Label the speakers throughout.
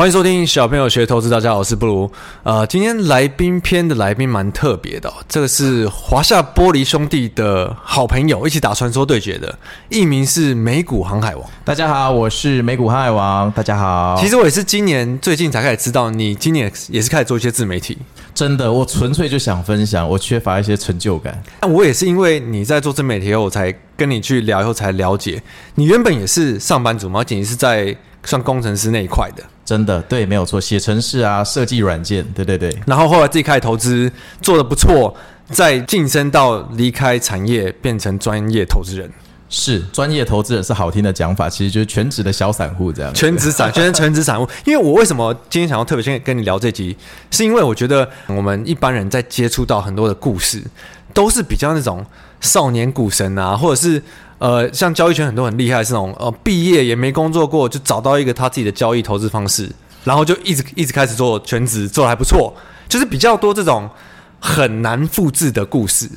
Speaker 1: 欢迎收听小朋友学投资，大家好，我是布鲁。呃，今天来宾篇的来宾蛮特别的，哦，这个是华夏玻璃兄弟的好朋友，一起打传说对决的，艺名是美股航海王。
Speaker 2: 大家好，我是美股航海王。大家好，
Speaker 1: 其实我也是今年最近才开始知道，你今年也是开始做一些自媒体。
Speaker 2: 真的，我纯粹就想分享，我缺乏一些成就感。
Speaker 1: 那我也是因为你在做自媒体后，我才跟你去聊，以后才了解，你原本也是上班族吗？仅仅是在算工程师那一块的。
Speaker 2: 真的对，没有错，写程式啊，设计软件，对对对。
Speaker 1: 然后后来自己开始投资，做的不错，再晋升到离开产业，变成专业投资人。
Speaker 2: 是专业投资人是好听的讲法，其实就是全职的小散户这样。
Speaker 1: 全职散，全全职散户。因为我为什么今天想要特别先跟你聊这集，是因为我觉得我们一般人在接触到很多的故事，都是比较那种少年股神啊，或者是。呃，像交易圈很多很厉害，是那种呃，毕业也没工作过，就找到一个他自己的交易投资方式，然后就一直一直开始做全职，做的还不错，就是比较多这种很难复制的故事。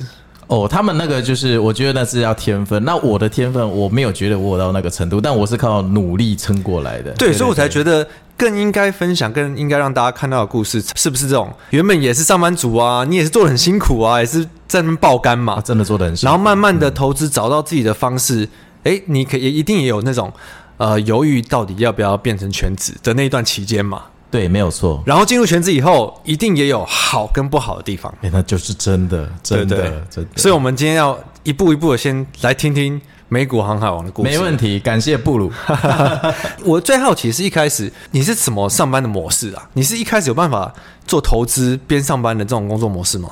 Speaker 2: 哦，他们那个就是，我觉得那是要天分。那我的天分，我没有觉得我到那个程度，但我是靠努力撑过来的。
Speaker 1: 对，所以我才觉得更应该分享，更应该让大家看到的故事，是不是这种？原本也是上班族啊，你也是做的很辛苦啊，也是在那边爆肝嘛，
Speaker 2: 真的做的很辛苦。
Speaker 1: 然后慢慢的投资，找到自己的方式。哎、嗯，你可也一定也有那种呃犹豫，到底要不要变成全职的那一段期间嘛？
Speaker 2: 对，没有错。
Speaker 1: 然后进入全职以后，一定也有好跟不好的地方。
Speaker 2: 哎，那就是真的，真的，对对真的。
Speaker 1: 所以，我们今天要一步一步的先来听听美股航海王的故事。
Speaker 2: 没问题，感谢布鲁。
Speaker 1: 我最好奇是一开始你是什么上班的模式啊？你是一开始有办法做投资边上班的这种工作模式吗？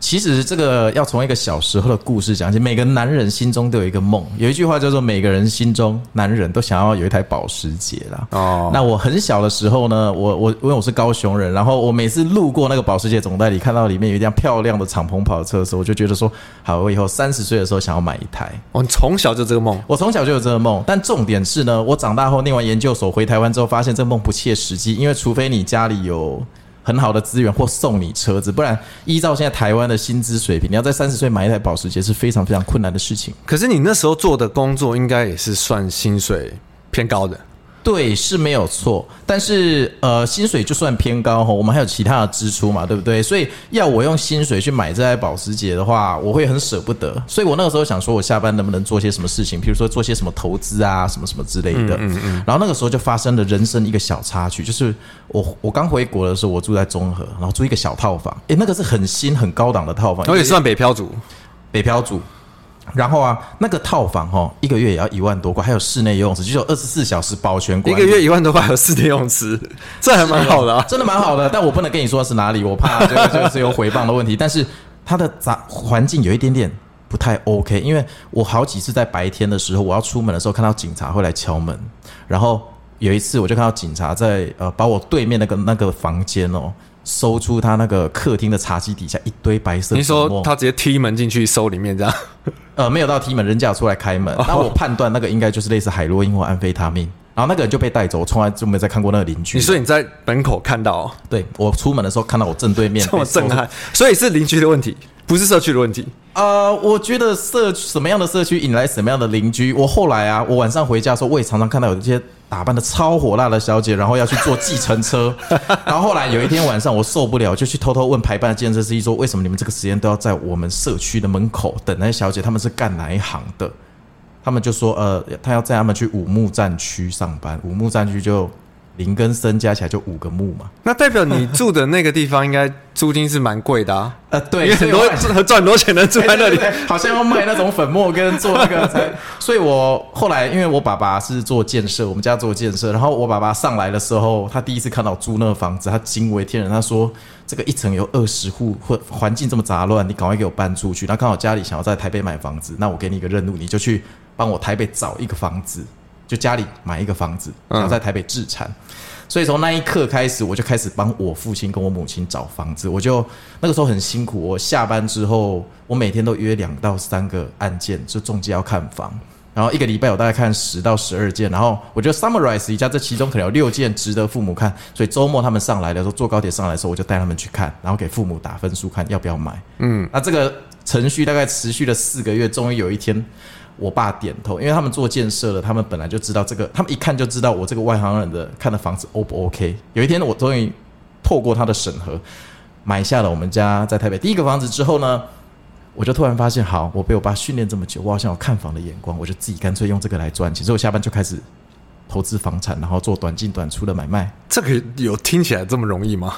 Speaker 2: 其实这个要从一个小时候的故事讲起。每个男人心中都有一个梦，有一句话叫做“每个人心中男人都想要有一台保时捷”啦。哦，那我很小的时候呢，我我因为我是高雄人，然后我每次路过那个保时捷总代理，看到里面有一辆漂亮的敞篷跑车的时候，我就觉得说，好，我以后三十岁的时候想要买一台。
Speaker 1: 哦，你从小就这个梦？
Speaker 2: 我从小就有这个梦，但重点是呢，我长大后念完研究所回台湾之后，发现这个梦不切实际，因为除非你家里有。很好的资源或送你车子，不然依照现在台湾的薪资水平，你要在三十岁买一台保时捷是非常非常困难的事情。
Speaker 1: 可是你那时候做的工作应该也是算薪水偏高的。
Speaker 2: 对，是没有错，但是呃，薪水就算偏高哈，我们还有其他的支出嘛，对不对？所以要我用薪水去买这台保时捷的话，我会很舍不得。所以我那个时候想说，我下班能不能做些什么事情，比如说做些什么投资啊，什么什么之类的。嗯嗯嗯。然后那个时候就发生了人生一个小插曲，就是我我刚回国的时候，我住在中和，然后租一个小套房，诶，那个是很新很高档的套房，
Speaker 1: 而且算北漂族，
Speaker 2: 北漂族。然后啊，那个套房哦，一个月也要一万多块，还有室内游泳池，就有二十四小时保全管理。
Speaker 1: 一个月一万多块，还有室内游泳池，这还蛮好的啊，
Speaker 2: 真的蛮好的。但我不能跟你说是哪里，我怕这个这个是有回放的问题。但是它的杂环境有一点点不太 OK，因为我好几次在白天的时候，我要出门的时候看到警察会来敲门，然后有一次我就看到警察在呃把我对面那个那个房间哦。搜出他那个客厅的茶几底下一堆白色。你
Speaker 1: 说他直接踢门进去搜里面这样？
Speaker 2: 呃，没有到踢门，人家有出来开门。那我判断那个应该就是类似海洛因或安非他命。然后那个人就被带走，我从来就没再看过那个邻居。
Speaker 1: 你说你在门口看到、哦？
Speaker 2: 对，我出门的时候看到我正对面。
Speaker 1: 这么震撼，所以是邻居的问题，不是社区的问题。
Speaker 2: 呃，我觉得社什么样的社区引来什么样的邻居。我后来啊，我晚上回家的时候，我也常常看到有一些。打扮的超火辣的小姐，然后要去坐计程车，然后后来有一天晚上我受不了，就去偷偷问排班的计程车司机说：“为什么你们这个时间都要在我们社区的门口等那些小姐？他们是干哪一行的？”他们就说：“呃，他要载他们去五木站区上班，五木站区就。”林跟森加起来就五个木嘛，
Speaker 1: 那代表你住的那个地方应该租金是蛮贵的啊。
Speaker 2: 呃，对，
Speaker 1: 因为很多 赚很多钱的住在那
Speaker 2: 里，好像要卖那种粉末跟做那个才。所以我后来因为我爸爸是做建设，我们家做建设，然后我爸爸上来的时候，他第一次看到租那个房子，他惊为天人。他说：“这个一层有二十户，或环境这么杂乱，你赶快给我搬出去。”那刚好家里想要在台北买房子，那我给你一个任务，你就去帮我台北找一个房子。就家里买一个房子，然后在台北置产，嗯、所以从那一刻开始，我就开始帮我父亲跟我母亲找房子。我就那个时候很辛苦，我下班之后，我每天都约两到三个案件，就中介要看房，然后一个礼拜我大概看十到十二件，然后我就 summarize 一下，这其中可能有六件值得父母看，所以周末他们上来的时候，坐高铁上来的时候，我就带他们去看，然后给父母打分数，看要不要买。嗯，那这个。程序大概持续了四个月，终于有一天，我爸点头，因为他们做建设的，他们本来就知道这个，他们一看就知道我这个外行人的看的房子 O 不 OK。有一天，我终于透过他的审核，买下了我们家在台北第一个房子之后呢，我就突然发现，好，我被我爸训练这么久，我好像有看房的眼光，我就自己干脆用这个来赚钱。所以我下班就开始投资房产，然后做短进短出的买卖。
Speaker 1: 这个有听起来这么容易吗？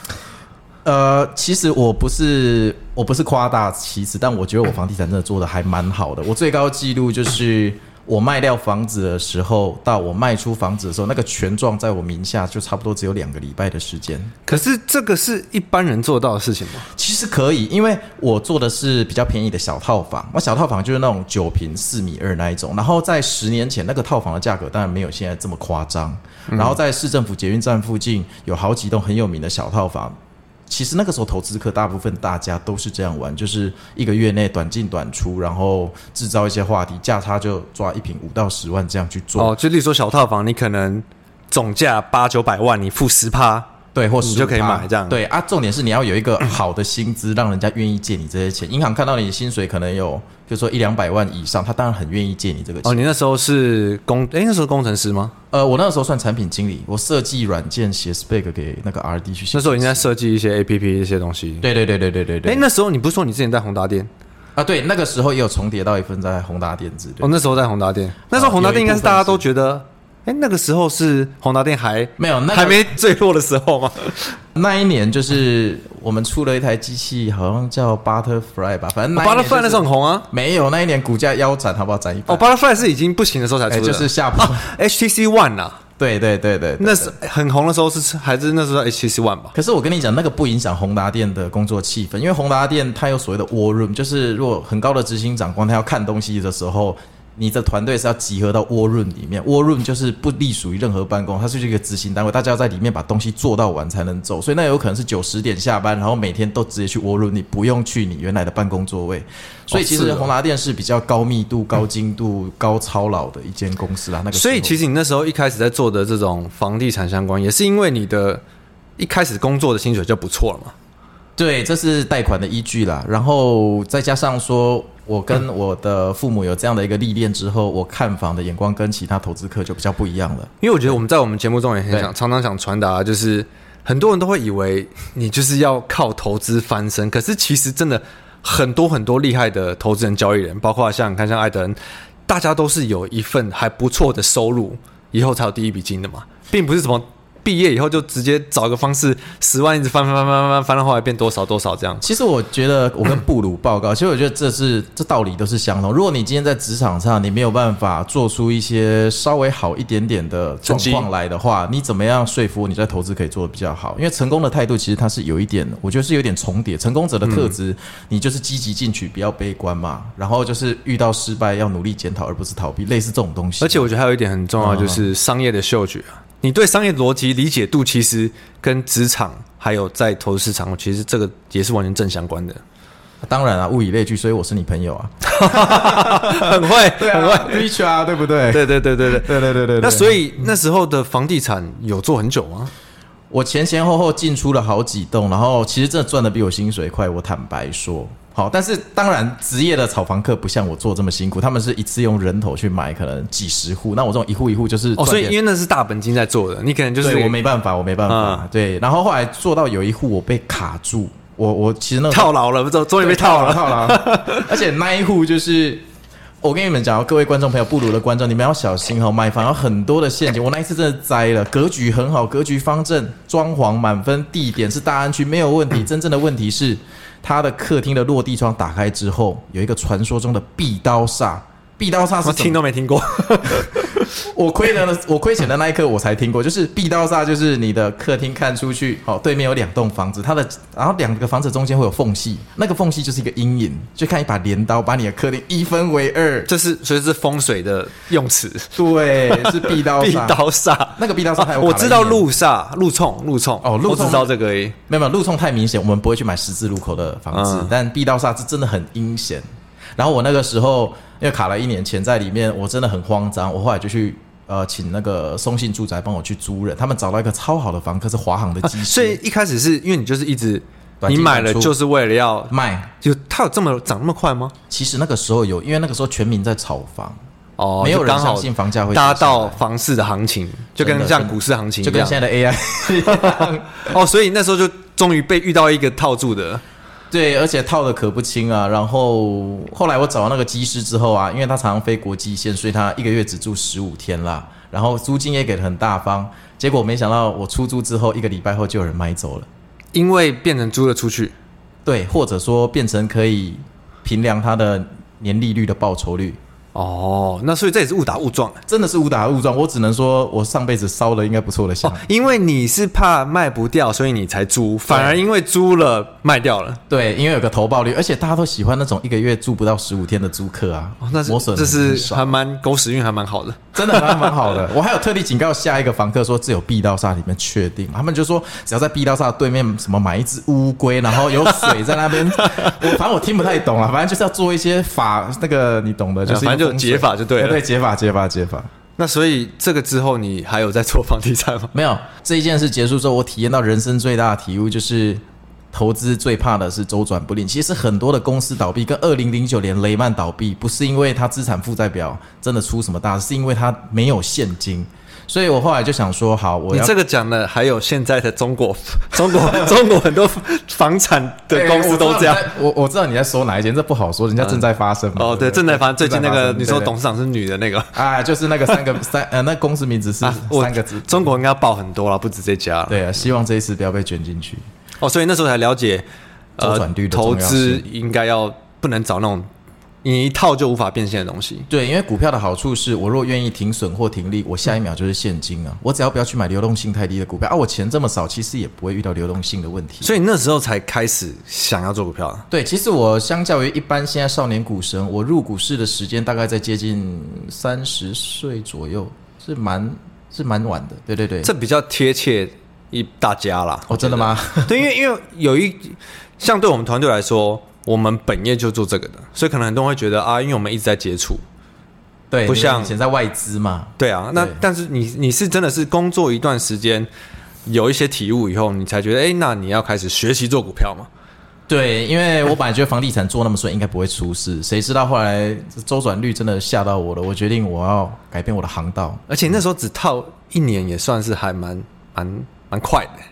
Speaker 2: 呃，其实我不是我不是夸大其词，但我觉得我房地产真的做得还蛮好的。我最高纪录就是。我卖掉房子的时候，到我卖出房子的时候，那个权状在我名下就差不多只有两个礼拜的时间。
Speaker 1: 可是这个是一般人做到的事情吗？
Speaker 2: 其实可以，因为我做的是比较便宜的小套房。那小套房就是那种九平四米二那一种。然后在十年前，那个套房的价格当然没有现在这么夸张。然后在市政府捷运站附近有好几栋很有名的小套房。其实那个时候投资客大部分大家都是这样玩，就是一个月内短进短出，然后制造一些话题，价差就抓一瓶五到十万这样去做。
Speaker 1: 哦，就例如说小套房，你可能总价八九百万，你付十趴。
Speaker 2: 对，或
Speaker 1: 你就可以买这样。
Speaker 2: 对啊，重点是你要有一个好的薪资，让人家愿意借你这些钱。银行看到你的薪水可能有，比如说一两百万以上，他当然很愿意借你这个钱。
Speaker 1: 哦，你那时候是工，哎，那时候工程师吗？
Speaker 2: 呃，我那时候算产品经理，我设计软件写 spec 给那个 RD 去写。
Speaker 1: 那时候应该设计一些 APP 一些东西。
Speaker 2: 对对对对对对对。
Speaker 1: 哎，那时候你不是说你之前在宏达店？
Speaker 2: 啊，对，那个时候也有重叠到一份在宏达电子。
Speaker 1: 哦，那时候在宏达电，那时候宏达电应该是大家都觉得。哎，那个时候是宏达电还
Speaker 2: 没有，那个、
Speaker 1: 还没坠落的时候吗？
Speaker 2: 那一年就是我们出了一台机器，好像叫 Butterfly 吧，反正、就是哦、Butterfly
Speaker 1: 那时候很红啊。
Speaker 2: 没有，那一年股价腰斩，好不好？斩一半。
Speaker 1: 哦，Butterfly 是已经不行的时候才出的，
Speaker 2: 就是下坡。
Speaker 1: 啊、HTC One 啊，
Speaker 2: 对对对对，对，
Speaker 1: 那是很红的时候是还是那时候 HTC One 吧？
Speaker 2: 可是我跟你讲，那个不影响宏达店的工作气氛，因为宏达店它有所谓的 War Room，就是如果很高的执行长官他要看东西的时候。你的团队是要集合到 War Room 里面，War Room 就是不隶属于任何办公，它是一个执行单位，大家要在里面把东西做到完才能走，所以那有可能是九十点下班，然后每天都直接去 War Room，你不用去你原来的办公座位。所以其实宏达电是比较高密度、高精度、嗯、高操劳的一间公司啦。那个，
Speaker 1: 所以其实你那时候一开始在做的这种房地产相关，也是因为你的一开始工作的薪水就不错了嘛。
Speaker 2: 对，这是贷款的依据啦。然后再加上说，我跟我的父母有这样的一个历练之后，我看房的眼光跟其他投资客就比较不一样了。
Speaker 1: 因为我觉得我们在我们节目中也很想常常想传达，就是很多人都会以为你就是要靠投资翻身，可是其实真的很多很多厉害的投资人、交易人，包括像你看像艾德恩，大家都是有一份还不错的收入，以后才有第一笔金的嘛，并不是什么。毕业以后就直接找个方式，十万一直翻翻翻翻翻翻到后来变多少多少这样。
Speaker 2: 其实我觉得我跟布鲁报告，其实我觉得这是这道理都是相同。如果你今天在职场上你没有办法做出一些稍微好一点点的状况来的话，你怎么样说服你在投资可以做得比较好？因为成功的态度其实它是有一点，我觉得是有点重叠。成功者的特质，你就是积极进取，不要悲观嘛。然后就是遇到失败要努力检讨，而不是逃避，类似这种东西。
Speaker 1: 而且我觉得还有一点很重要，就是商业的嗅觉。你对商业逻辑理解度，其实跟职场还有在投资市场，其实这个也是完全正相关的。
Speaker 2: 当然啊，物以类聚，所以我是你朋友啊，
Speaker 1: 很会，
Speaker 2: 对啊，很会，rich 啊，对不对？
Speaker 1: 对对对对对
Speaker 2: 对对对对。
Speaker 1: 那所以那时候的房地产有做很久吗？
Speaker 2: 我前前后后进出了好几栋，然后其实真的赚的比我薪水快。我坦白说。好，但是当然，职业的炒房客不像我做这么辛苦，他们是一次用人头去买，可能几十户。那我这种一户一户就是
Speaker 1: 哦，所以因为那是大本金在做的，你可能就是
Speaker 2: 我没办法，我没办法。嗯、对，然后后来做到有一户我被卡住，我我其实那
Speaker 1: 套牢了，不终终于被套了，
Speaker 2: 套牢。而且那一户就是我跟你们讲，各位观众朋友，布鲁的观众，你们要小心哦，买房有很多的陷阱。我那一次真的栽了，格局很好，格局方正，装潢满分，地点是大安区，没有问题。真正的问题是。他的客厅的落地窗打开之后，有一个传说中的壁刀煞。壁刀煞是
Speaker 1: 听都没听过。
Speaker 2: 我亏的，我亏钱的那一刻我才听过。就是壁刀煞，就是你的客厅看出去，好，对面有两栋房子，它的然后两个房子中间会有缝隙，那个缝隙就是一个阴影，就看一把镰刀把你的客厅一分为二。
Speaker 1: 这是所以是风水的用词。
Speaker 2: 对，是壁刀
Speaker 1: 壁刀煞。
Speaker 2: 那个壁刀煞还有
Speaker 1: 我知道路煞、路冲、路冲
Speaker 2: 哦，路冲
Speaker 1: 知道这个而已。
Speaker 2: 没有没有，路冲太明显，我们不会去买十字路口的房子。嗯、但壁刀煞是真的很阴险。然后我那个时候。因为卡了一年钱在里面，我真的很慌张。我后来就去呃请那个松信住宅帮我去租人，他们找到一个超好的房客，是华航的机师。
Speaker 1: 所以一开始是因为你就是一直你买了就是为了要
Speaker 2: 卖。
Speaker 1: 就它有这么涨那么快吗？
Speaker 2: 其实那个时候有，因为那个时候全民在炒房，
Speaker 1: 哦，
Speaker 2: 没有人相信房价会
Speaker 1: 搭
Speaker 2: 跌下来
Speaker 1: 到房市的行情，就跟像股市行情一样。
Speaker 2: 就跟现在的 AI 一样。
Speaker 1: 哦，所以那时候就终于被遇到一个套住的。
Speaker 2: 对，而且套的可不轻啊。然后后来我找到那个机师之后啊，因为他常常飞国际线，所以他一个月只住十五天啦。然后租金也给的很大方。结果没想到我出租之后一个礼拜后就有人买走了，
Speaker 1: 因为变成租了出去。
Speaker 2: 对，或者说变成可以评量他的年利率的报酬率。
Speaker 1: 哦，那所以这也是误打误撞，
Speaker 2: 真的是误打误撞。我只能说我上辈子烧了应该不错的香。
Speaker 1: 哦，因为你是怕卖不掉，所以你才租，反而因为租了卖掉了。
Speaker 2: 对，因为有个投报率，而且大家都喜欢那种一个月住不到十五天的租客啊。
Speaker 1: 哦，那是
Speaker 2: 磨损
Speaker 1: 这是还蛮狗屎运，还蛮好的。
Speaker 2: 真的还蛮好的。我还有特地警告下一个房客说，只有 B 道煞里面确定，他们就说只要在 B 道煞对面什么买一只乌龟，然后有水在那边。我反正我听不太懂啊，反正就是要做一些法，那个你懂的，就是
Speaker 1: 就解法就对了。
Speaker 2: 对，解法解法解法。
Speaker 1: 那所以这个之后，你还有在做房地产吗？
Speaker 2: 没有。这一件事结束之后，我体验到人生最大的体悟就是。投资最怕的是周转不灵。其实很多的公司倒闭，跟二零零九年雷曼倒闭，不是因为它资产负债表真的出什么大事，是因为它没有现金。所以我后来就想说，好，我要
Speaker 1: 你这个讲的还有现在的中国，中国中国很多房产的 公司都这样。
Speaker 2: 欸、我我知道你在说哪一间，这不好说，人家正在发生嘛。
Speaker 1: 哦，对，正在发生。最近那个你说董事长是女的那个
Speaker 2: 啊，就是那个三个 三呃，那公司名字是三个字。
Speaker 1: 啊、中国应该爆很多了，不止这家。
Speaker 2: 对啊，希望这一次不要被卷进去。
Speaker 1: 哦，所以那时候才了解，
Speaker 2: 周转率的
Speaker 1: 投资应该要不能找那种你一套就无法变现的东西。
Speaker 2: 对，因为股票的好处是我若愿意停损或停利，我下一秒就是现金啊。我只要不要去买流动性太低的股票啊，我钱这么少，其实也不会遇到流动性的问题。
Speaker 1: 所以那时候才开始想要做股票。
Speaker 2: 对，其实我相较于一般现在少年股神，我入股市的时间大概在接近三十岁左右，是蛮是蛮晚的。对对对，
Speaker 1: 这比较贴切。一大家啦，
Speaker 2: 哦，真的吗？
Speaker 1: 对，因为因为有一，像对我们团队来说，我们本业就做这个的，所以可能很多人会觉得啊，因为我们一直在接触，
Speaker 2: 对，
Speaker 1: 不像
Speaker 2: 以前在外资嘛。
Speaker 1: 对啊，那但是你你是真的是工作一段时间，有一些体悟以后，你才觉得，哎，那你要开始学习做股票嘛？
Speaker 2: 对，因为我本来觉得房地产做那么顺，应该不会出事，谁知道后来周转率真的吓到我了，我决定我要改变我的航道，
Speaker 1: 而且那时候只套一年，也算是还蛮蛮。蛮快的，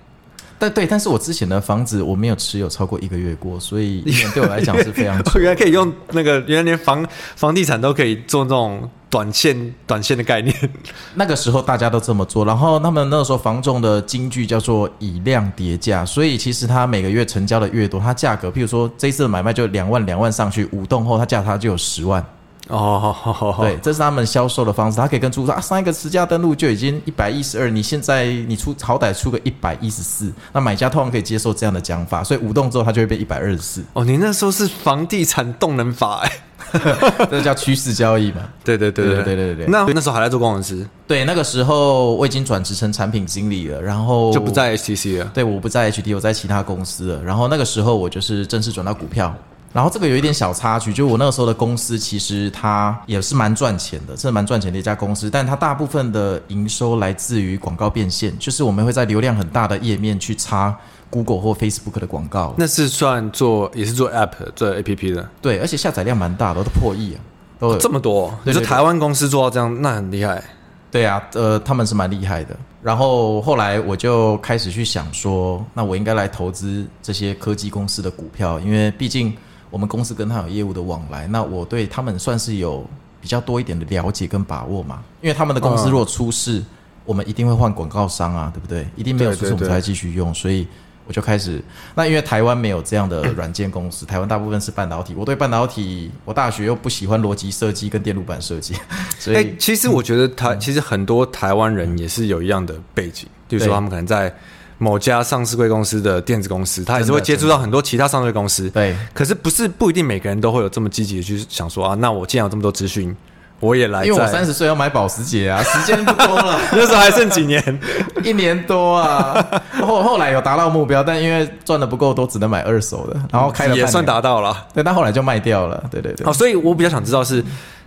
Speaker 2: 但对，但是我之前的房子我没有持有超过一个月过，所以一年对我来讲是非常。
Speaker 1: 原来可以用那个，原来连房房地产都可以做那种短线短线的概念。
Speaker 2: 那个时候大家都这么做，然后他们那个时候房仲的金句叫做以量叠价，所以其实他每个月成交的越多，它价格，譬如说这一次的买卖就两万两万上去，五栋后它价它就有十万。
Speaker 1: 哦，好好好，
Speaker 2: 对，这是他们销售的方式。他可以跟租户说啊，上一个实价登录就已经一百一十二，你现在你出好歹出个一百一十四，那买家通常可以接受这样的讲法，所以五栋之后它就会变一百二十四。
Speaker 1: 哦，你那时候是房地产动能法哎，
Speaker 2: 这叫趋势交易嘛？
Speaker 1: 对对对对对对对。那那时候还在做工程师？
Speaker 2: 对，那个时候我已经转职成产品经理了，然后
Speaker 1: 就不在 HTC 了。
Speaker 2: 对，我不在 HT，我在其他公司了。然后那个时候我就是正式转到股票。然后这个有一点小插曲，就我那个时候的公司，其实它也是蛮赚钱的，是蛮赚钱的一家公司。但它大部分的营收来自于广告变现，就是我们会在流量很大的页面去插 Google 或 Facebook 的广告。
Speaker 1: 那是算做也是做 App 做 APP 的，
Speaker 2: 对，而且下载量蛮大的，都破亿啊，都
Speaker 1: 这么多。你说台湾公司做到这样，那很厉害。
Speaker 2: 对啊，呃，他们是蛮厉害的。然后后来我就开始去想说，那我应该来投资这些科技公司的股票，因为毕竟。我们公司跟他有业务的往来，那我对他们算是有比较多一点的了解跟把握嘛。因为他们的公司如果出事，我们一定会换广告商啊，对不对？一定没有出事，我们才继续用。所以我就开始。那因为台湾没有这样的软件公司，台湾大部分是半导体。我对半导体，我大学又不喜欢逻辑设计跟电路板设计，所以、欸、
Speaker 1: 其实我觉得台其实很多台湾人也是有一样的背景，就是说他们可能在。某家上市贵公司的电子公司，他也是会接触到很多其他上市公司。对，可是不是不一定每个人都会有这么积极的去想说啊，那我既然有这么多资讯，我也来。因为
Speaker 2: 我三十岁要买保时捷啊，时间不多了，
Speaker 1: 那时候还剩几年，
Speaker 2: 一年多啊。后后来有达到目标，但因为赚的不够多，只能买二手的，然后开了
Speaker 1: 也算达到了。
Speaker 2: 对，但后来就卖掉了。对对对。
Speaker 1: 好，所以我比较想知道是，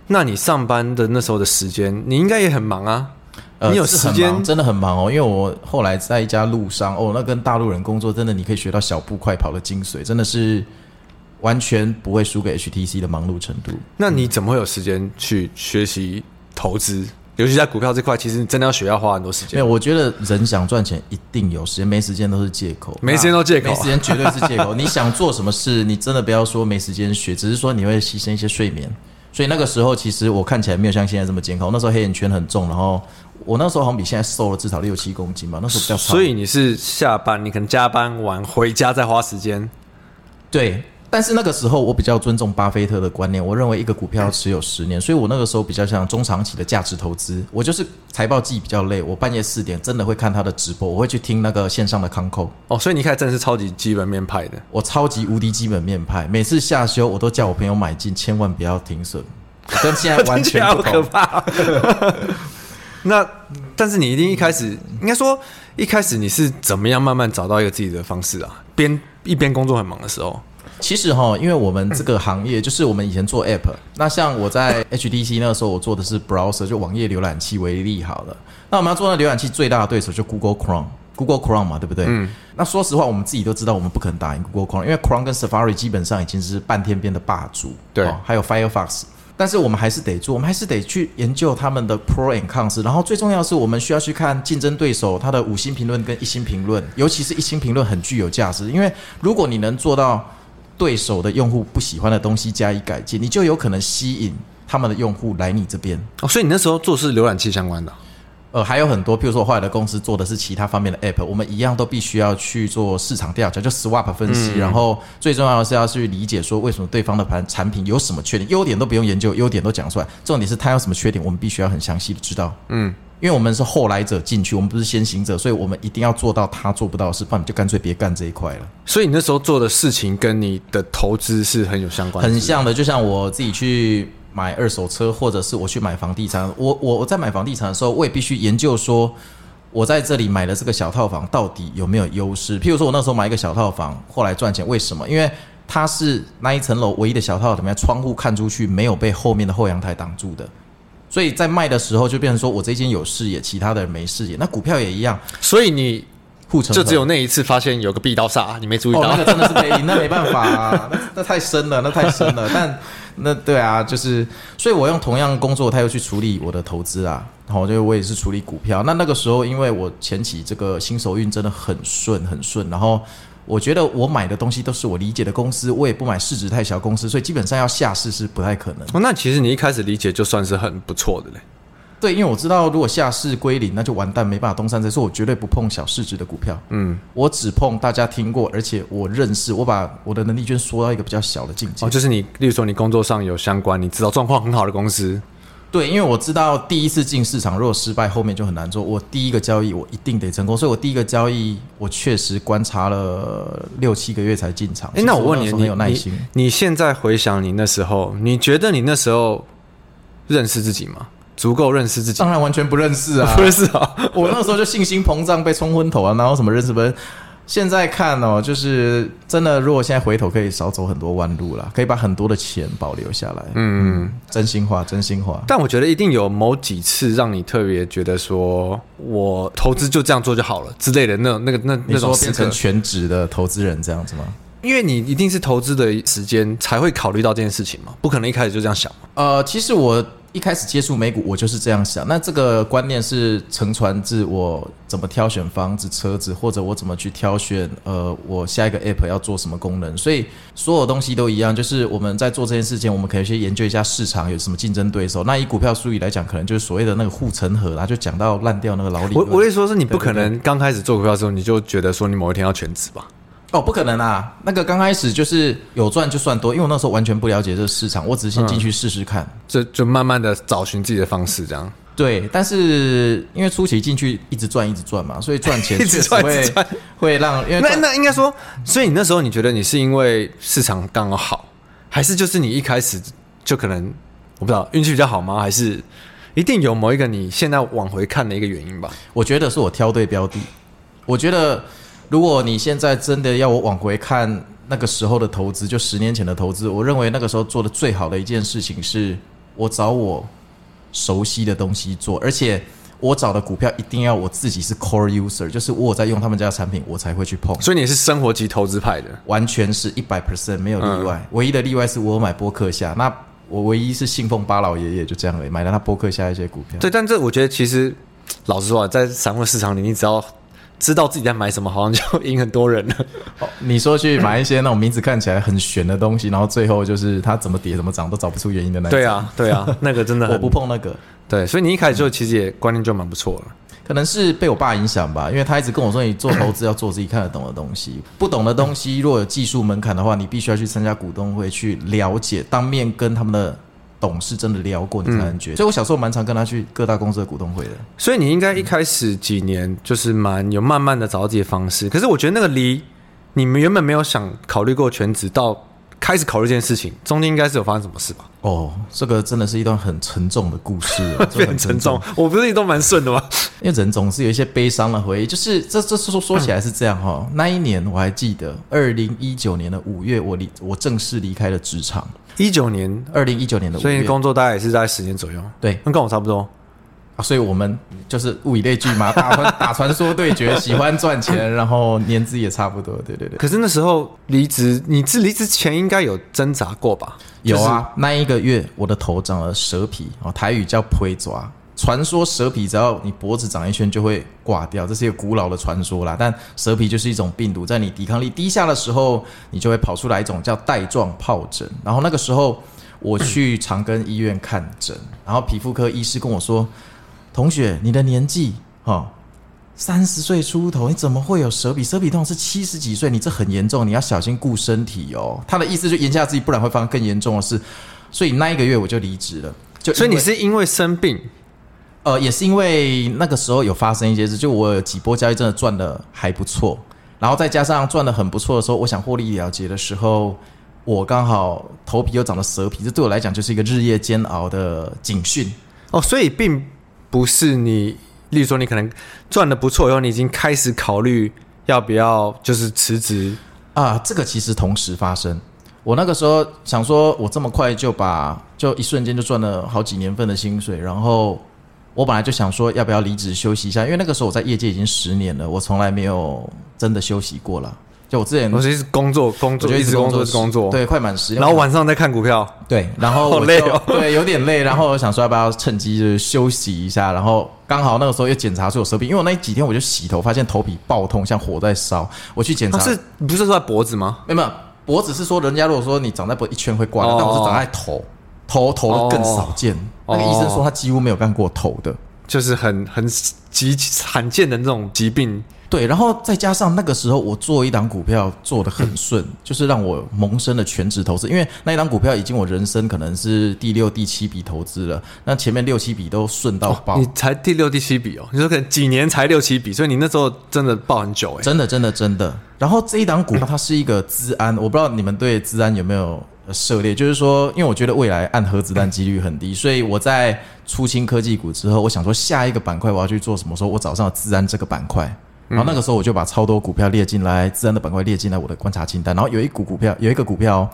Speaker 1: 那你上班的那时候的时间，你应该也很忙啊。
Speaker 2: 呃，
Speaker 1: 你有时间
Speaker 2: 真的很忙哦，因为我后来在一家路上哦，那跟大陆人工作，真的你可以学到小步快跑的精髓，真的是完全不会输给 HTC 的忙碌程度。
Speaker 1: 那你怎么会有时间去学习投资？尤其在股票这块，其实你真的要学，要花很多时间。
Speaker 2: 没有，我觉得人想赚钱一定有时间，没时间都是借口。
Speaker 1: 没时间都借口，
Speaker 2: 没时间绝对是借口。你想做什么事，你真的不要说没时间学，只是说你会牺牲一些睡眠。所以那个时候，其实我看起来没有像现在这么健康。那时候黑眼圈很重，然后。我那时候好像比现在瘦了至少六七公斤吧，那时候比较胖。
Speaker 1: 所以你是下班，你可能加班完回家再花时间。
Speaker 2: 对，但是那个时候我比较尊重巴菲特的观念，我认为一个股票要持有十年，所以我那个时候比较像中长期的价值投资。我就是财报季比较累，我半夜四点真的会看他的直播，我会去听那个线上的康扣。
Speaker 1: 哦，所以你一开始真的是超级基本面派的，
Speaker 2: 我超级无敌基本面派，每次下修我都叫我朋友买进，千万不要停损，跟现在完全不
Speaker 1: 可怕。那，但是你一定一开始应该说，一开始你是怎么样慢慢找到一个自己的方式啊？边一边工作很忙的时候，
Speaker 2: 其实哈，因为我们这个行业就是我们以前做 App，那像我在 HTC 那个时候，我做的是 Browser，就网页浏览器为例好了。那我们要做那浏览器最大的对手就 Google Chrome，Google Chrome 嘛，对不对？嗯。那说实话，我们自己都知道，我们不可能打赢 Google Chrome，因为 Chrome 跟 Safari 基本上已经是半天边的霸主。
Speaker 1: 对。
Speaker 2: 还有 Firefox。但是我们还是得做，我们还是得去研究他们的 pro and cons。然后最重要的是，我们需要去看竞争对手他的五星评论跟一星评论，尤其是一星评论很具有价值。因为如果你能做到对手的用户不喜欢的东西加以改进，你就有可能吸引他们的用户来你这边。
Speaker 1: 哦，所以你那时候做是浏览器相关的。
Speaker 2: 呃，还有很多，譬如说，后来的公司做的是其他方面的 app，我们一样都必须要去做市场调查，就 swap 分析，嗯、然后最重要的是要去理解说为什么对方的盘产品有什么缺点，优点都不用研究，优点都讲出来，重点是他有什么缺点，我们必须要很详细的知道。嗯，因为我们是后来者进去，我们不是先行者，所以我们一定要做到他做不到的事，不然你就干脆别干这一块了。
Speaker 1: 所以你那时候做的事情跟你的投资是很有相关的，
Speaker 2: 很像的，就像我自己去。买二手车，或者是我去买房地产，我我我在买房地产的时候，我也必须研究说，我在这里买的这个小套房到底有没有优势。譬如说，我那时候买一个小套房，后来赚钱，为什么？因为它是那一层楼唯一的小套房，怎么样？窗户看出去没有被后面的后阳台挡住的，所以在卖的时候就变成说我这间有视野，其他的人没视野。那股票也一样，
Speaker 1: 所以你护城就只有那一次发现有个壁刀煞，你没注意到，哦、
Speaker 2: 那个真的是赔赢，那没办法啊，那那太深了，那太深了，但。那对啊，就是，所以我用同样工作，他又去处理我的投资啊，然后就我也是处理股票。那那个时候，因为我前期这个新手运真的很顺很顺，然后我觉得我买的东西都是我理解的公司，我也不买市值太小公司，所以基本上要下市是不太可能。
Speaker 1: 哦，那其实你一开始理解就算是很不错的嘞。
Speaker 2: 对，因为我知道，如果下市归零，那就完蛋，没办法东山再说。我绝对不碰小市值的股票，嗯，我只碰大家听过，而且我认识，我把我的能力圈缩到一个比较小的境界。
Speaker 1: 哦，就是你，例如说你工作上有相关，你知道状况很好的公司。
Speaker 2: 对，因为我知道第一次进市场如果失败，后面就很难做。我第一个交易我一定得成功，所以我第一个交易我确实观察了六七个月才进场。哎，
Speaker 1: 那我问你，
Speaker 2: 你有耐心
Speaker 1: 你？你现在回想你那时候，你觉得你那时候认识自己吗？足够认识自己，
Speaker 2: 当然完全不认识啊！
Speaker 1: 不认识啊！
Speaker 2: 我那时候就信心膨胀，被冲昏头啊！然后什么认识不认识？现在看哦，就是真的。如果现在回头，可以少走很多弯路了，可以把很多的钱保留下来。嗯，真心话，真心话。
Speaker 1: 但我觉得一定有某几次让你特别觉得说，我投资就这样做就好了之类的那种、那个、那那种
Speaker 2: 变成全职的投资人这样子吗？
Speaker 1: 因为你一定是投资的时间才会考虑到这件事情嘛，不可能一开始就这样想嘛。
Speaker 2: 呃，其实我。一开始接触美股，我就是这样想。那这个观念是承传自我怎么挑选房子、车子，或者我怎么去挑选呃，我下一个 app 要做什么功能。所以所有东西都一样，就是我们在做这件事情，我们可以先研究一下市场有什么竞争对手。那以股票术语来讲，可能就是所谓的那个护城河啦，就讲到烂掉那个老李。
Speaker 1: 我我意思说，是你不可能刚开始做股票的时候，你就觉得说你某一天要全职吧？
Speaker 2: 哦，不可能啊！那个刚开始就是有赚就算多，因为我那时候完全不了解这个市场，我只是先进去试试看，
Speaker 1: 就、嗯、就慢慢的找寻自己的方式这样。
Speaker 2: 对，但是因为初期进去一直赚一直赚嘛，所以赚钱 确实会会让。因为
Speaker 1: 那那应该说，所以你那时候你觉得你是因为市场刚刚好，还是就是你一开始就可能我不知道运气比较好吗？还是一定有某一个你现在往回看的一个原因吧？
Speaker 2: 我觉得是我挑对标的，我觉得。如果你现在真的要我往回看那个时候的投资，就十年前的投资，我认为那个时候做的最好的一件事情是，我找我熟悉的东西做，而且我找的股票一定要我自己是 core user，就是我在用他们家的产品，我才会去碰。
Speaker 1: 所以你是生活级投资派的，
Speaker 2: 完全是一百 percent 没有例外。嗯、唯一的例外是我买波克夏，那我唯一是信奉巴老爷爷，就这样而已，买了他波克夏一些股票。
Speaker 1: 对，但这我觉得其实老实说，在散户市场里，你只要知道自己在买什么，好像就赢很多人了。
Speaker 2: 哦，你说去买一些那种名字看起来很玄的东西，然后最后就是它怎么跌怎么涨都找不出原因的那种。
Speaker 1: 对啊，对啊，那个真的
Speaker 2: 我不碰那个。
Speaker 1: 对，所以你一开始就其实也观念就蛮不错了。
Speaker 2: 可能是被我爸影响吧，因为他一直跟我说，你做投资要做自己看得懂的东西，不懂的东西，如果有技术门槛的话，你必须要去参加股东会去了解，当面跟他们的。董事真的聊过，你才能决定。所以我小时候蛮常跟他去各大公司的股东会的。
Speaker 1: 所以你应该一开始几年就是蛮有慢慢的找到自己的方式。可是我觉得那个离你们原本没有想考虑过全职，到开始考虑这件事情，中间应该是有发生什么事吧？
Speaker 2: 哦，这个真的是一段很沉重的故事，
Speaker 1: 很沉重。我不是都蛮顺的吗？
Speaker 2: 因为人总是有一些悲伤的回忆。就是这这说说起来是这样哈。那一年我还记得，二零一九年的五月，我离我正式离开了职场。
Speaker 1: 一九年，
Speaker 2: 二零一九年的，
Speaker 1: 所以工作大概也是在十年左右。
Speaker 2: 对，
Speaker 1: 那跟我差不多
Speaker 2: 啊。所以我们就是物以类聚嘛，打传打传说对决，喜欢赚钱，然后年资也差不多。对对对。
Speaker 1: 可是那时候离职，你自离职前应该有挣扎过吧？
Speaker 2: 有啊，那一个月我的头长了蛇皮哦，台语叫皮蛇。传说蛇皮只要你脖子长一圈就会挂掉，这是一个古老的传说啦。但蛇皮就是一种病毒，在你抵抗力低下的时候，你就会跑出来一种叫带状疱疹。然后那个时候我去长庚医院看诊，然后皮肤科医师跟我说：“同学，你的年纪哈三十岁出头，你怎么会有蛇皮？蛇皮通常是七十几岁，你这很严重，你要小心顾身体哦。”他的意思就言下之意，不然会发生更严重的事。所以那一个月我就离职了。就
Speaker 1: 所以你是因为生病？
Speaker 2: 呃，也是因为那个时候有发生一些事，就我有几波交易真的赚的还不错，然后再加上赚的很不错的时候，我想获利了结的时候，我刚好头皮又长了蛇皮，这对我来讲就是一个日夜煎熬的警讯
Speaker 1: 哦。所以并不是你，例如说你可能赚的不错以后，你已经开始考虑要不要就是辞职
Speaker 2: 啊。这个其实同时发生，我那个时候想说，我这么快就把就一瞬间就赚了好几年份的薪水，然后。我本来就想说要不要离职休息一下，因为那个时候我在业界已经十年了，我从来没有真的休息过了。就我之前，
Speaker 1: 我其实工作工作，就一直工作是工作，
Speaker 2: 对，快满十年。
Speaker 1: 然后晚上再看股票，
Speaker 2: 对，然后
Speaker 1: 好累哦，
Speaker 2: 对，有点累。然后我想说要不要趁机就是休息一下，然后刚好那个时候又检查出有蛇病，因为我那几天我就洗头，发现头皮爆痛，像火在烧。我去检查，
Speaker 1: 是不是说在脖子吗？
Speaker 2: 没有，没有，脖子是说人家如果说你长在脖一圈会挂的，但我是长在头，头头的更少见。那个医生说他几乎没有干过头的。
Speaker 1: 就是很很极罕见的那种疾病，
Speaker 2: 对，然后再加上那个时候我做一档股票做得很顺，嗯、就是让我萌生了全职投资，因为那一档股票已经我人生可能是第六、第七笔投资了，那前面六七笔都顺到爆。
Speaker 1: 你才第六、第七笔哦？你说可能几年才六七笔，所以你那时候真的爆很久哎，
Speaker 2: 真的真的真的。然后这一档股票它是一个资安，我不知道你们对资安有没有？涉猎就是说，因为我觉得未来按核子弹几率很低，所以我在出清科技股之后，我想说下一个板块我要去做什么？时候我找上了资安这个板块，然后那个时候我就把超多股票列进来，自然的板块列进来我的观察清单。然后有一股股票，有一个股票，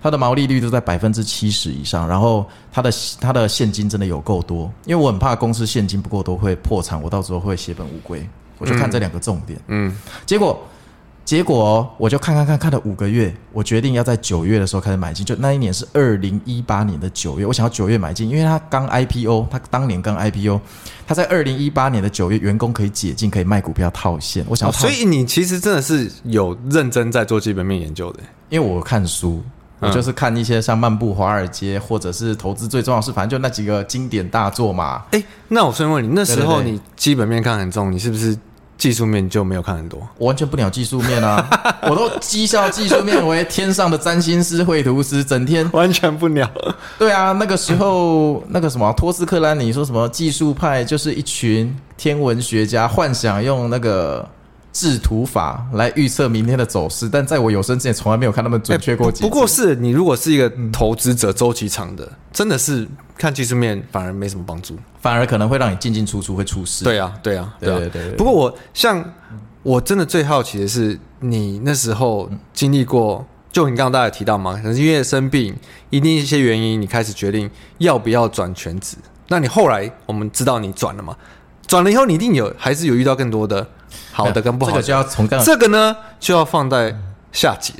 Speaker 2: 它的毛利率都在百分之七十以上，然后它的它的现金真的有够多，因为我很怕公司现金不够多会破产，我到时候会血本无归。我就看这两个重点，嗯，结果。结果我就看看看看了五个月，我决定要在九月的时候开始买进。就那一年是二零一八年的九月，我想要九月买进，因为他刚 IPO，他当年刚 IPO，他在二零一八年的九月，员工可以解禁，可以卖股票套现。我想要套，
Speaker 1: 所以你其实真的是有认真在做基本面研究的，
Speaker 2: 因为我看书，我就是看一些像《漫步华尔街》或者是投资最重要是，反正就那几个经典大作嘛。
Speaker 1: 哎，那我先问你，那时候你基本面看很重，你是不是？技术面就没有看很多，
Speaker 2: 我完全不鸟技术面啊！我都讥笑技术面为天上的占星师、绘图师，整天
Speaker 1: 完全不鸟。
Speaker 2: 对啊，那个时候那个什么托斯克兰尼说什么技术派就是一群天文学家，幻想用那个。制图法来预测明天的走势，但在我有生之年从来没有看他们准确过。
Speaker 1: 不过是你如果是一个投资者，周期长的，真的是看技术面反而没什么帮助，
Speaker 2: 反而可能会让你进进出出会出事。
Speaker 1: 对啊，对啊，对啊，
Speaker 2: 对对对。
Speaker 1: 不过我像我真的最好奇的是，你那时候经历过，就你刚刚大家提到嘛，可能是因为生病，一定一些原因，你开始决定要不要转全职。那你后来我们知道你转了嘛？转了以后，你一定有还是有遇到更多的好的跟不好的。
Speaker 2: 这个就要从
Speaker 1: 这个呢就要放在下集，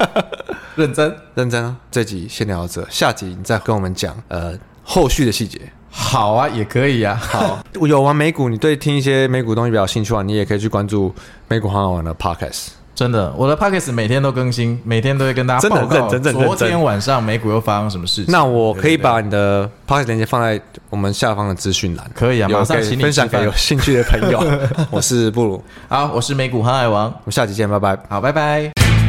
Speaker 2: 认真
Speaker 1: 认真啊！这集先聊到这，下集你再跟我们讲呃后续的细节。
Speaker 2: 好啊，也可以啊。
Speaker 1: 好，有玩美股，你对听一些美股东西比较兴趣的话，你也可以去关注美股很好玩的 Podcast。
Speaker 2: 真的，我的 Podcast 每天都更新，每天都会跟大家报告。
Speaker 1: 真的，
Speaker 2: 昨天晚上美股又发生什么事情？
Speaker 1: 那我可以把你的 Podcast 链接放在我们下方的资讯栏。
Speaker 2: 可以啊，马上请你
Speaker 1: 分享给有兴趣的朋友。我是布鲁，
Speaker 2: 好，我是美股航海王，我
Speaker 1: 们下期见，拜拜。
Speaker 2: 好，拜拜。